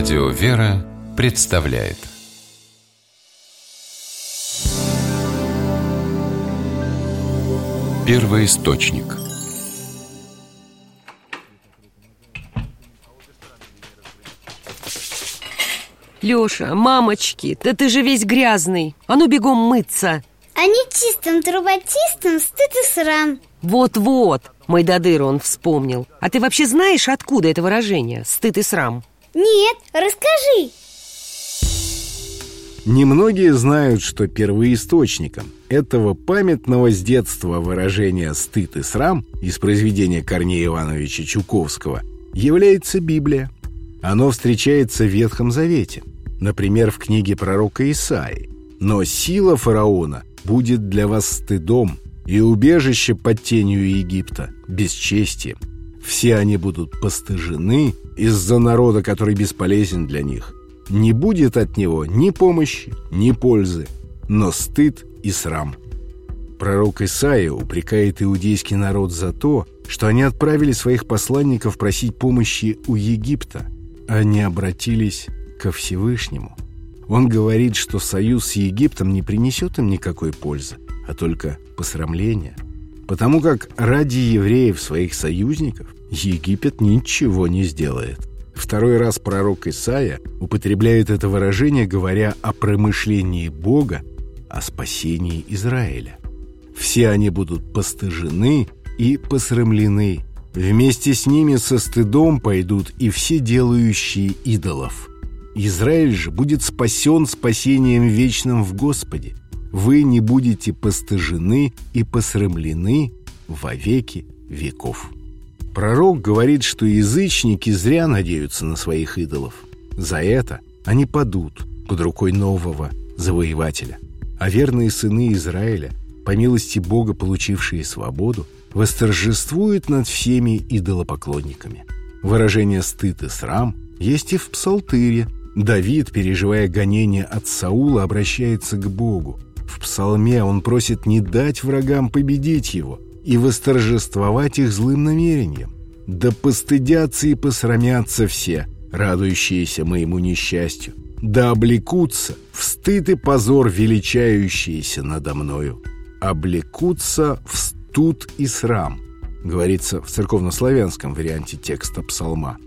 Радио «Вера» представляет. Первый источник. Леша, мамочки, да ты же весь грязный. А ну бегом мыться. А не чистым трубочистым стыд и срам. Вот-вот, мой дадыр он вспомнил. А ты вообще знаешь, откуда это выражение? Стыд и срам Нет, расскажи Немногие знают, что первоисточником этого памятного с детства выражения «стыд и срам» из произведения Корнея Ивановича Чуковского является Библия. Оно встречается в Ветхом Завете, например, в книге пророка Исаии. «Но сила фараона будет для вас стыдом, и убежище под тенью Египта, бесчестием. Все они будут постыжены из-за народа, который бесполезен для них. Не будет от него ни помощи, ни пользы, но стыд и срам». Пророк Исаия упрекает иудейский народ за то, что они отправили своих посланников просить помощи у Египта – они обратились ко Всевышнему. Он говорит, что союз с Египтом не принесет им никакой пользы, а только посрамления. Потому как ради евреев, своих союзников, Египет ничего не сделает. Второй раз пророк Исаия употребляет это выражение, говоря о промышлении Бога, о спасении Израиля. Все они будут постыжены и посрамлены Вместе с ними со стыдом пойдут и все делающие идолов. Израиль же будет спасен спасением вечным в Господе. Вы не будете постыжены и посрамлены во веки веков. Пророк говорит, что язычники зря надеются на своих идолов. За это они падут под рукой нового завоевателя. А верные сыны Израиля, по милости Бога, получившие свободу, восторжествует над всеми идолопоклонниками. Выражение «стыд и срам» есть и в Псалтыре. Давид, переживая гонение от Саула, обращается к Богу. В псалме он просит не дать врагам победить его и восторжествовать их злым намерением. «Да постыдятся и посрамятся все, радующиеся моему несчастью, да облекутся в стыд и позор величающиеся надо мною, облекутся в тут и срам, говорится в церковнославянском варианте текста псалма.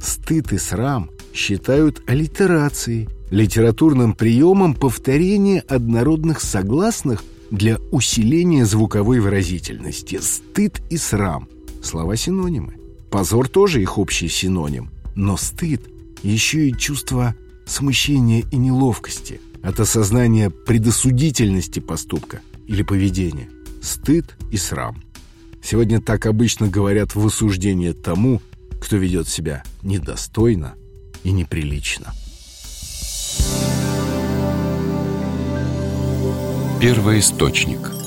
Стыд и срам считают аллитерацией, литературным приемом повторения однородных согласных для усиления звуковой выразительности. Стыд и срам – слова-синонимы. Позор тоже их общий синоним, но стыд – еще и чувство смущения и неловкости от осознания предосудительности поступка или поведения – стыд и срам. Сегодня так обычно говорят в осуждение тому, кто ведет себя недостойно и неприлично. Первый источник –